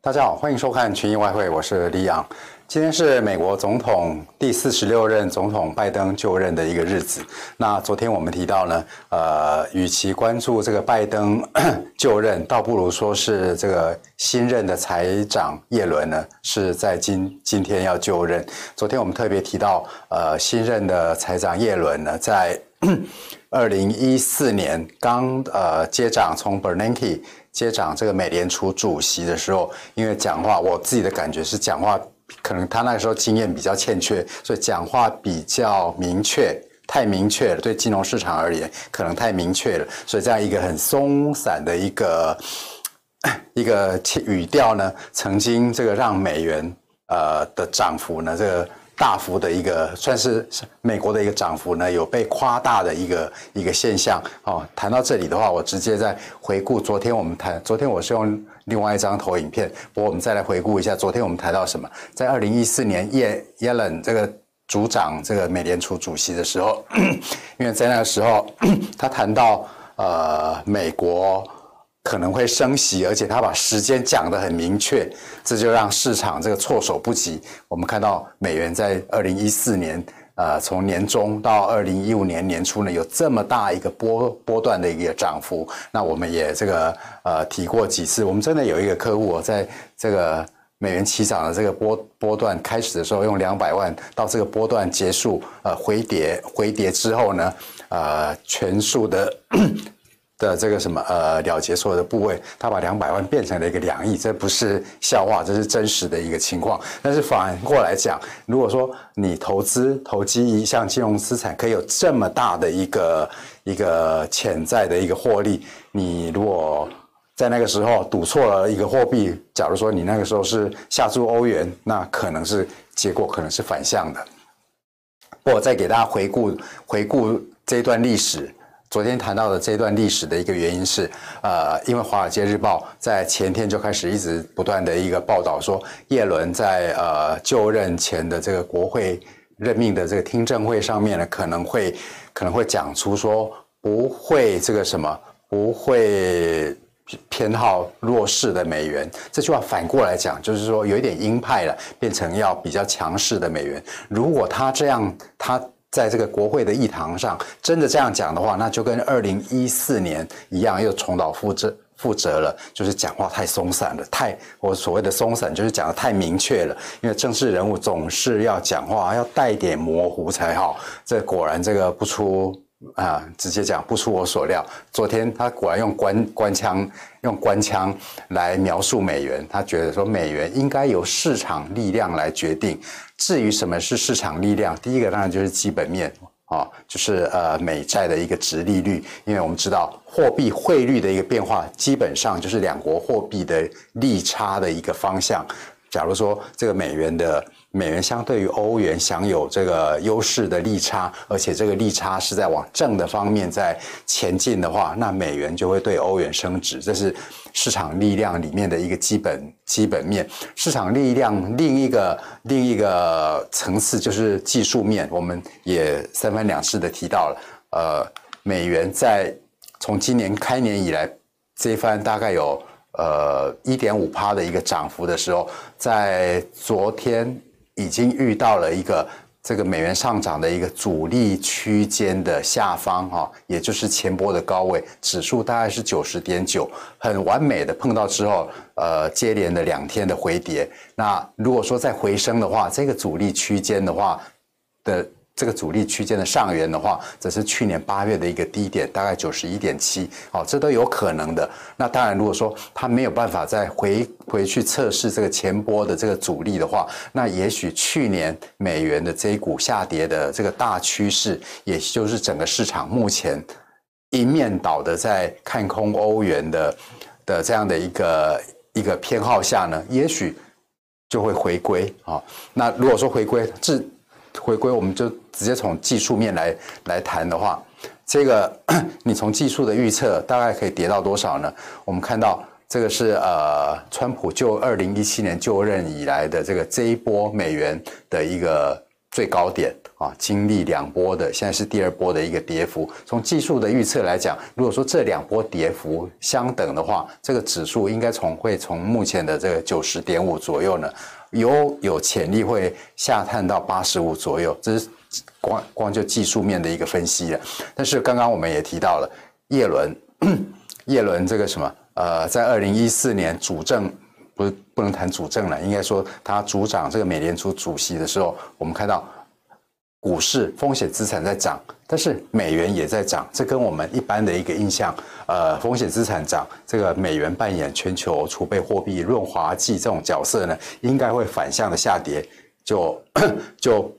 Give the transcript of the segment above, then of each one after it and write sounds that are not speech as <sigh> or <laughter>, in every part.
大家好，欢迎收看群益外汇，我是李昂。今天是美国总统第四十六任总统拜登就任的一个日子。那昨天我们提到呢，呃，与其关注这个拜登 <coughs> 就任，倒不如说是这个新任的财长耶伦呢是在今今天要就任。昨天我们特别提到，呃，新任的财长耶伦呢，在二零一四年刚呃接掌从 Bernanke 接掌这个美联储主席的时候，因为讲话，我自己的感觉是讲话。可能他那个时候经验比较欠缺，所以讲话比较明确，太明确了。对金融市场而言，可能太明确了。所以这样一个很松散的一个 <coughs> 一个语调呢，曾经这个让美元呃的涨幅呢，这个。大幅的一个算是美国的一个涨幅呢，有被夸大的一个一个现象哦。谈到这里的话，我直接再回顾昨天我们谈，昨天我是用另外一张投影片，不过我们再来回顾一下昨天我们谈到什么。在二零一四年耶耶伦这个主掌这个美联储主席的时候，<coughs> 因为在那个时候 <coughs> 他谈到呃美国。可能会升息，而且他把时间讲得很明确，这就让市场这个措手不及。我们看到美元在二零一四年，呃，从年中到二零一五年年初呢，有这么大一个波波段的一个涨幅。那我们也这个呃提过几次，我们真的有一个客户在这个美元起涨的这个波波段开始的时候，用两百万到这个波段结束，呃，回跌回跌之后呢，呃，全数的。的这个什么呃了结所有的部位，他把两百万变成了一个两亿，这不是笑话，这是真实的一个情况。但是反过来讲，如果说你投资投机一项金融资产，可以有这么大的一个一个潜在的一个获利，你如果在那个时候赌错了一个货币，假如说你那个时候是下注欧元，那可能是结果可能是反向的。我再给大家回顾回顾这段历史。昨天谈到的这段历史的一个原因是，呃，因为《华尔街日报》在前天就开始一直不断的一个报道说，耶伦在呃就任前的这个国会任命的这个听证会上面呢，可能会可能会讲出说不会这个什么不会偏好弱势的美元。这句话反过来讲，就是说有一点鹰派了，变成要比较强势的美元。如果他这样，他。在这个国会的议堂上，真的这样讲的话，那就跟二零一四年一样，又重蹈覆辙覆辙了。就是讲话太松散了，太我所谓的松散，就是讲的太明确了。因为政治人物总是要讲话要带点模糊才好。这果然这个不出啊，直接讲不出我所料。昨天他果然用官官腔，用官腔来描述美元，他觉得说美元应该由市场力量来决定。至于什么是市场力量，第一个当然就是基本面啊，就是呃美债的一个殖利率，因为我们知道货币汇率的一个变化，基本上就是两国货币的利差的一个方向。假如说这个美元的美元相对于欧元享有这个优势的利差，而且这个利差是在往正的方面在前进的话，那美元就会对欧元升值。这是市场力量里面的一个基本基本面。市场力量另一个另一个层次就是技术面，我们也三番两次的提到了。呃，美元在从今年开年以来这一番大概有。呃，一点五趴的一个涨幅的时候，在昨天已经遇到了一个这个美元上涨的一个阻力区间的下方哈，也就是前波的高位，指数大概是九十点九，很完美的碰到之后，呃，接连的两天的回跌。那如果说再回升的话，这个阻力区间的话的。这个阻力区间的上缘的话，则是去年八月的一个低点，大概九十一点七，哦，这都有可能的。那当然，如果说它没有办法再回回去测试这个前波的这个阻力的话，那也许去年美元的这一股下跌的这个大趋势，也就是整个市场目前一面倒的在看空欧元的的这样的一个一个偏好下呢，也许就会回归啊。那如果说回归至回归，我们就直接从技术面来来谈的话，这个 <clears throat> 你从技术的预测大概可以跌到多少呢？我们看到这个是呃，川普就二零一七年就任以来的这个这一波美元的一个最高点啊，经历两波的，现在是第二波的一个跌幅。从技术的预测来讲，如果说这两波跌幅相等的话，这个指数应该从会从目前的这个九十点五左右呢，有有潜力会下探到八十五左右。这是光光就技术面的一个分析了。但是刚刚我们也提到了叶伦，<coughs> 叶伦这个什么呃，在二零一四年主政。不是不能谈主政了，应该说他主掌这个美联储主席的时候，我们看到股市风险资产在涨，但是美元也在涨，这跟我们一般的一个印象，呃，风险资产涨，这个美元扮演全球储备货币润滑剂这种角色呢，应该会反向的下跌，就就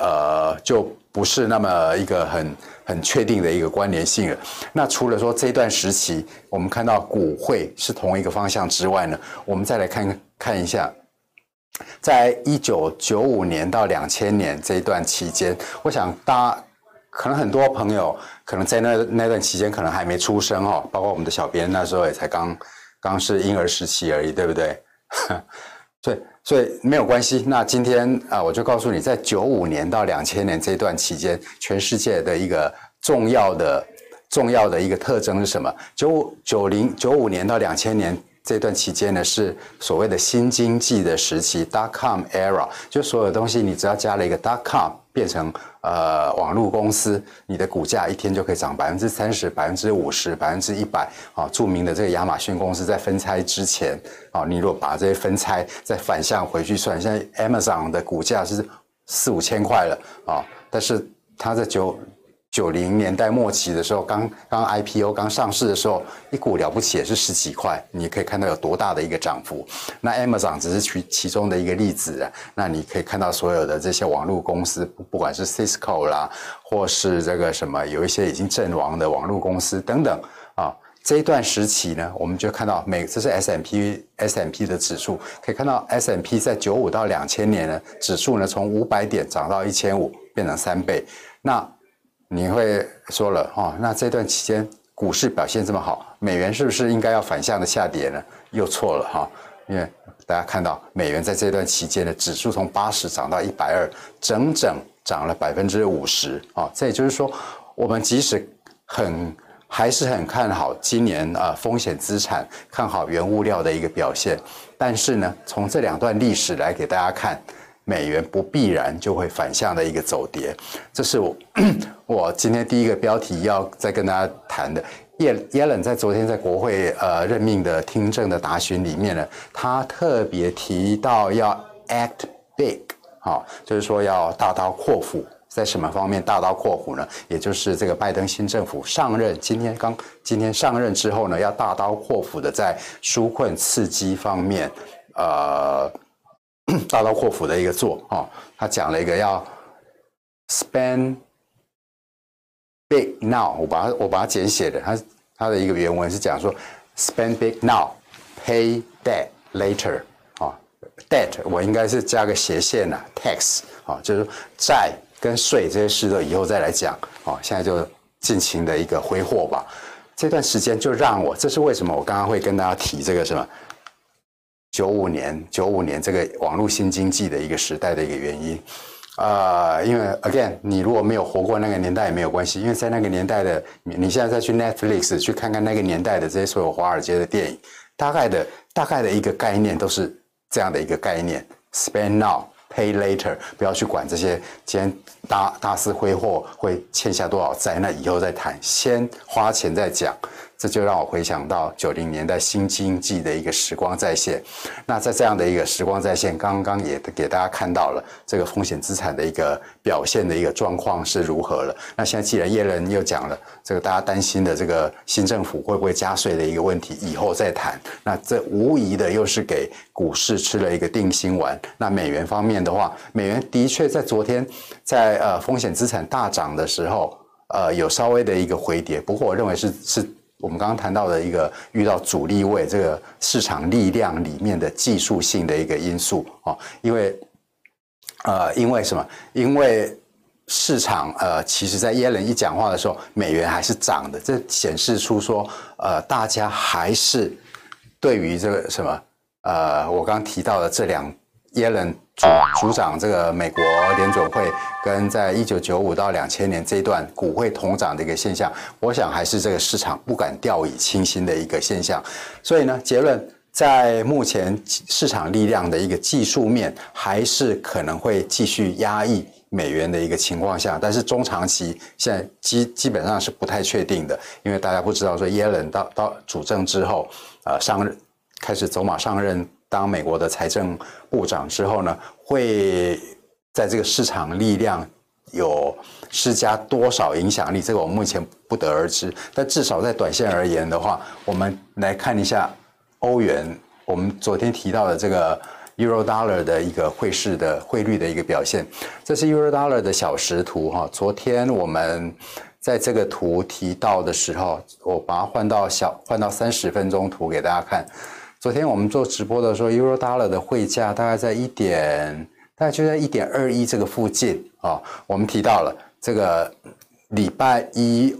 呃就不是那么一个很。很确定的一个关联性了。那除了说这一段时期我们看到股汇是同一个方向之外呢，我们再来看看一下，在一九九五年到两千年这一段期间，我想大家可能很多朋友可能在那那段期间可能还没出生哦，包括我们的小编那时候也才刚刚是婴儿时期而已，对不对？对。所以没有关系。那今天啊，我就告诉你，在九五年到两千年这段期间，全世界的一个重要的、重要的一个特征是什么？九五九零九五年到两千年这段期间呢，是所谓的新经济的时期 （dot-com era）。就所有东西，你只要加了一个 dot-com。变成呃网络公司，你的股价一天就可以涨百分之三十、百分之五十、百分之一百啊！著名的这个亚马逊公司在分拆之前啊，你若把这些分拆再反向回去算，现在 Amazon 的股价是四五千块了啊，但是它在九。九零年代末期的时候，刚刚 IPO 刚上市的时候，一股了不起也是十几块，你可以看到有多大的一个涨幅。那 Amazon 只是其其中的一个例子。那你可以看到所有的这些网络公司，不管是 Cisco 啦，或是这个什么，有一些已经阵亡的网络公司等等啊。这一段时期呢，我们就看到每这是 S M P S M P 的指数，可以看到 S M P 在九五到两千年呢，指数呢从五百点涨到一千五，变成三倍。那你会说了哦，那这段期间股市表现这么好，美元是不是应该要反向的下跌呢？又错了哈，因为大家看到美元在这段期间的指数从八十涨到一百二，整整涨了百分之五十啊。这也就是说，我们即使很还是很看好今年啊风险资产，看好原物料的一个表现，但是呢，从这两段历史来给大家看。美元不必然就会反向的一个走跌，这是我 <coughs> 我今天第一个标题要再跟大家谈的。耶耶伦在昨天在国会呃任命的听证的答询里面呢，他特别提到要 act big，好，就是说要大刀阔斧，在什么方面大刀阔斧呢？也就是这个拜登新政府上任今天刚今天上任之后呢，要大刀阔斧的在纾困刺激方面，呃。<clears throat> 大刀阔斧的一个做哦，他讲了一个要 spend big now，我把它我把它简写的，他他的一个原文是讲说 spend big now，pay debt later 啊，debt 我应该是加个斜线呐，tax 啊，就是债跟税这些事都以后再来讲啊，现在就尽情的一个挥霍吧，这段时间就让我，这是为什么我刚刚会跟大家提这个什么？九五年，九五年这个网络新经济的一个时代的一个原因，啊、呃，因为 again，你如果没有活过那个年代也没有关系，因为在那个年代的你，现在再去 Netflix 去看看那个年代的这些所有华尔街的电影，大概的大概的一个概念都是这样的一个概念。：spend now, pay later，不要去管这些，今天大大肆挥霍会欠下多少债，那以后再谈，先花钱再讲。这就让我回想到九零年代新经济的一个时光再现。那在这样的一个时光再现，刚刚也给大家看到了这个风险资产的一个表现的一个状况是如何了。那现在既然耶伦又讲了这个大家担心的这个新政府会不会加税的一个问题，以后再谈。那这无疑的又是给股市吃了一个定心丸。那美元方面的话，美元的确在昨天在呃风险资产大涨的时候，呃有稍微的一个回跌。不过我认为是是。我们刚刚谈到的一个遇到阻力位，这个市场力量里面的技术性的一个因素啊，因为呃，因为什么？因为市场呃，其实在耶伦一讲话的时候，美元还是涨的，这显示出说呃，大家还是对于这个什么呃，我刚刚提到的这两耶伦主主掌这个美国联准会跟在一九九五到两千年这一段股汇同涨的一个现象，我想还是这个市场不敢掉以轻心的一个现象。所以呢，结论在目前市场力量的一个技术面，还是可能会继续压抑美元的一个情况下，但是中长期现在基基本上是不太确定的，因为大家不知道说耶伦到到主政之后，呃上任开始走马上任。当美国的财政部长之后呢，会在这个市场力量有施加多少影响力？这个我们目前不得而知。但至少在短线而言的话，我们来看一下欧元。我们昨天提到的这个 Euro Dollar 的一个汇市的汇率的一个表现，这是 Euro Dollar 的小时图哈。昨天我们在这个图提到的时候，我把它换到小换到三十分钟图给大家看。昨天我们做直播的时候，Euro Dollar 的汇价大概在一点，大概就在一点二一这个附近啊。我们提到了这个礼拜一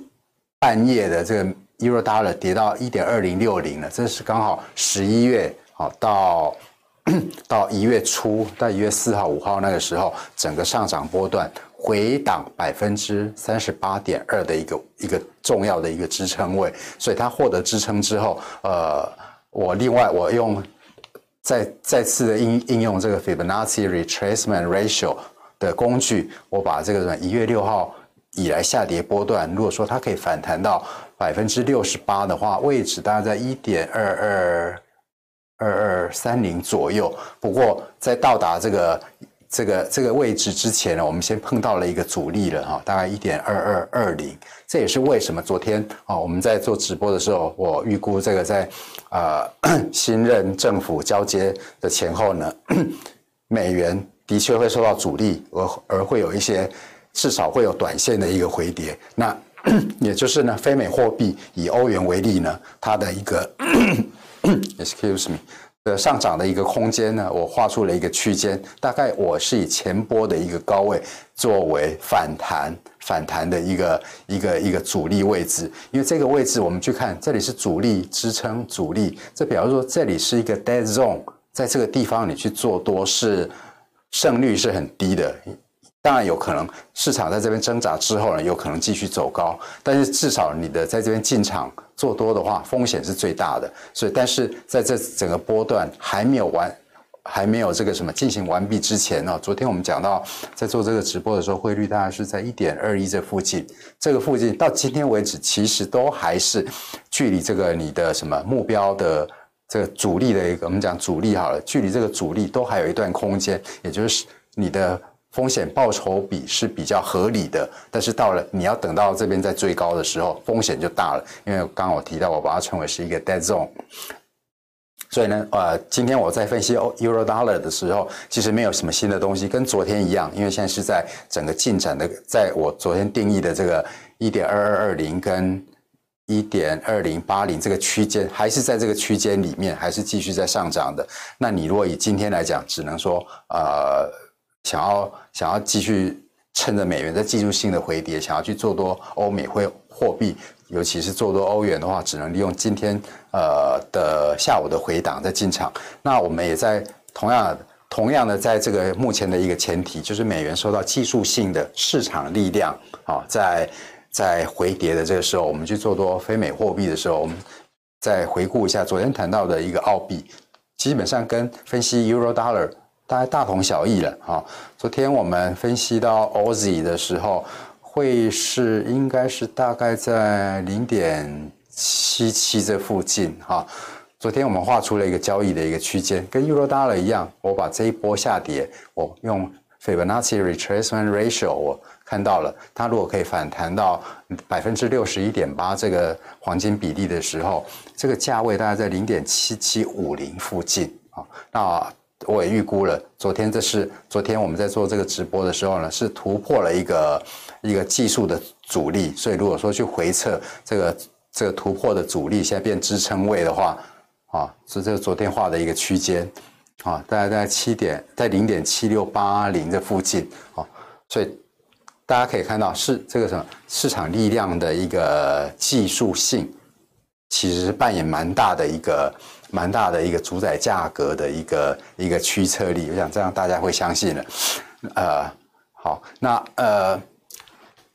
半夜的这个 Euro Dollar 跌到一点二零六零了，这是刚好十一月啊到 <clears throat> 到一月初，到一月四号、五号那个时候，整个上涨波段回档百分之三十八点二的一个一个重要的一个支撑位，所以它获得支撑之后，呃。我另外我用再再次的应应用这个 Fibonacci Retracement Ratio 的工具，我把这个一月六号以来下跌波段，如果说它可以反弹到百分之六十八的话，位置大概在一点二二二二三零左右。不过在到达这个。这个这个位置之前呢，我们先碰到了一个阻力了哈，大概一点二二二零，这也是为什么昨天啊我们在做直播的时候，我预估这个在呃 <coughs> 新任政府交接的前后呢，<coughs> 美元的确会受到阻力，而而会有一些至少会有短线的一个回跌。那 <coughs> 也就是呢，非美货币以欧元为例呢，它的一个 excuse me。的上涨的一个空间呢，我画出了一个区间，大概我是以前波的一个高位作为反弹反弹的一个一个一个阻力位置，因为这个位置我们去看，这里是阻力支撑阻力，这比方说这里是一个 dead zone，在这个地方你去做多是胜率是很低的。当然有可能，市场在这边挣扎之后呢，有可能继续走高。但是至少你的在这边进场做多的话，风险是最大的。所以，但是在这整个波段还没有完，还没有这个什么进行完毕之前呢，昨天我们讲到，在做这个直播的时候，汇率大概是在一点二一这附近。这个附近到今天为止，其实都还是距离这个你的什么目标的这个阻力的一个，我们讲阻力好了，距离这个阻力都还有一段空间，也就是你的。风险报酬比是比较合理的，但是到了你要等到这边在最高的时候，风险就大了。因为刚刚我提到，我把它称为是一个 dead zone。所以呢，呃，今天我在分析 Euro Dollar 的时候，其实没有什么新的东西，跟昨天一样。因为现在是在整个进展的，在我昨天定义的这个一点二二二零跟一点二零八零这个区间，还是在这个区间里面，还是继续在上涨的。那你如果以今天来讲，只能说，呃。想要想要继续趁着美元在技术性的回跌，想要去做多欧美汇货币，尤其是做多欧元的话，只能利用今天呃的下午的回档再进场。那我们也在同样同样的在这个目前的一个前提，就是美元受到技术性的市场力量啊，在在回跌的这个时候，我们去做多非美货币的时候，我们再回顾一下昨天谈到的一个澳币，基本上跟分析 Euro Dollar。大概大同小异了哈。昨天我们分析到 Aussie 的时候，会是应该是大概在零点七七这附近哈。昨天我们画出了一个交易的一个区间，跟 Euro Dollar 一样。我把这一波下跌，我用 Fibonacci Retracement Ratio，我看到了它如果可以反弹到百分之六十一点八这个黄金比例的时候，这个价位大概在零点七七五零附近啊。那我也预估了，昨天这是昨天我们在做这个直播的时候呢，是突破了一个一个技术的阻力，所以如果说去回测这个这个突破的阻力现在变支撑位的话，啊，是这个昨天画的一个区间，啊，大概在七点在零点七六八零这附近，啊，所以大家可以看到是这个什么市场力量的一个技术性，其实是扮演蛮大的一个。蛮大的一个主宰价格的一个一个驱策力。我想这样大家会相信了。呃，好，那呃，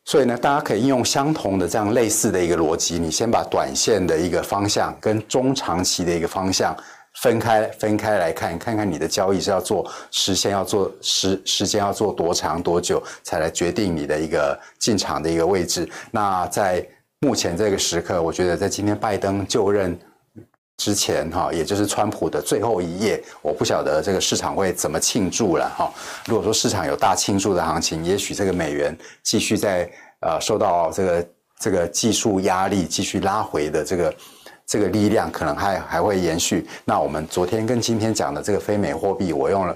所以呢，大家可以应用相同的这样类似的一个逻辑，你先把短线的一个方向跟中长期的一个方向。分开分开来看，看看你的交易是要做时间要做时时间要做多长多久，才来决定你的一个进场的一个位置。那在目前这个时刻，我觉得在今天拜登就任之前，哈，也就是川普的最后一夜，我不晓得这个市场会怎么庆祝了，哈。如果说市场有大庆祝的行情，也许这个美元继续在呃受到这个这个技术压力继续拉回的这个。这个力量可能还还会延续。那我们昨天跟今天讲的这个非美货币，我用了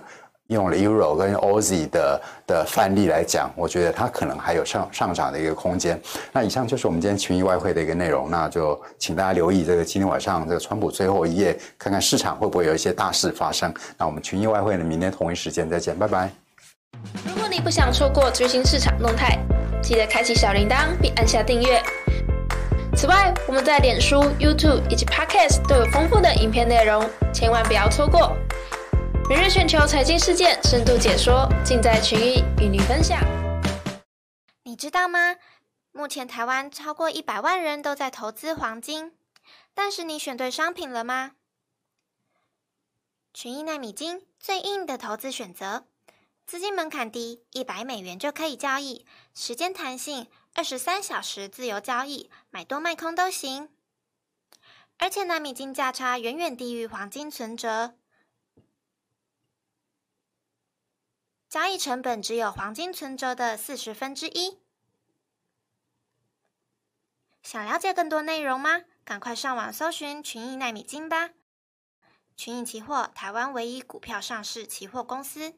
用了 Euro 跟 Aussie 的的范例来讲，我觉得它可能还有上上涨的一个空间。那以上就是我们今天群益外汇的一个内容。那就请大家留意这个今天晚上这个川普最后一夜，看看市场会不会有一些大事发生。那我们群益外汇呢，明天同一时间再见，拜拜。如果你不想错过最新市场动态，记得开启小铃铛并按下订阅。此外，我们在脸书、YouTube 以及 Podcast 都有丰富的影片内容，千万不要错过。每日全球财经事件深度解说，尽在群益与你分享。你知道吗？目前台湾超过一百万人都在投资黄金，但是你选对商品了吗？群益纳米金最硬的投资选择，资金门槛低，一百美元就可以交易，时间弹性。二十三小时自由交易，买多卖空都行。而且纳米金价差远远低于黄金存折，交易成本只有黄金存折的四十分之一。想了解更多内容吗？赶快上网搜寻群益奈米金吧！群益期货，台湾唯一股票上市期货公司。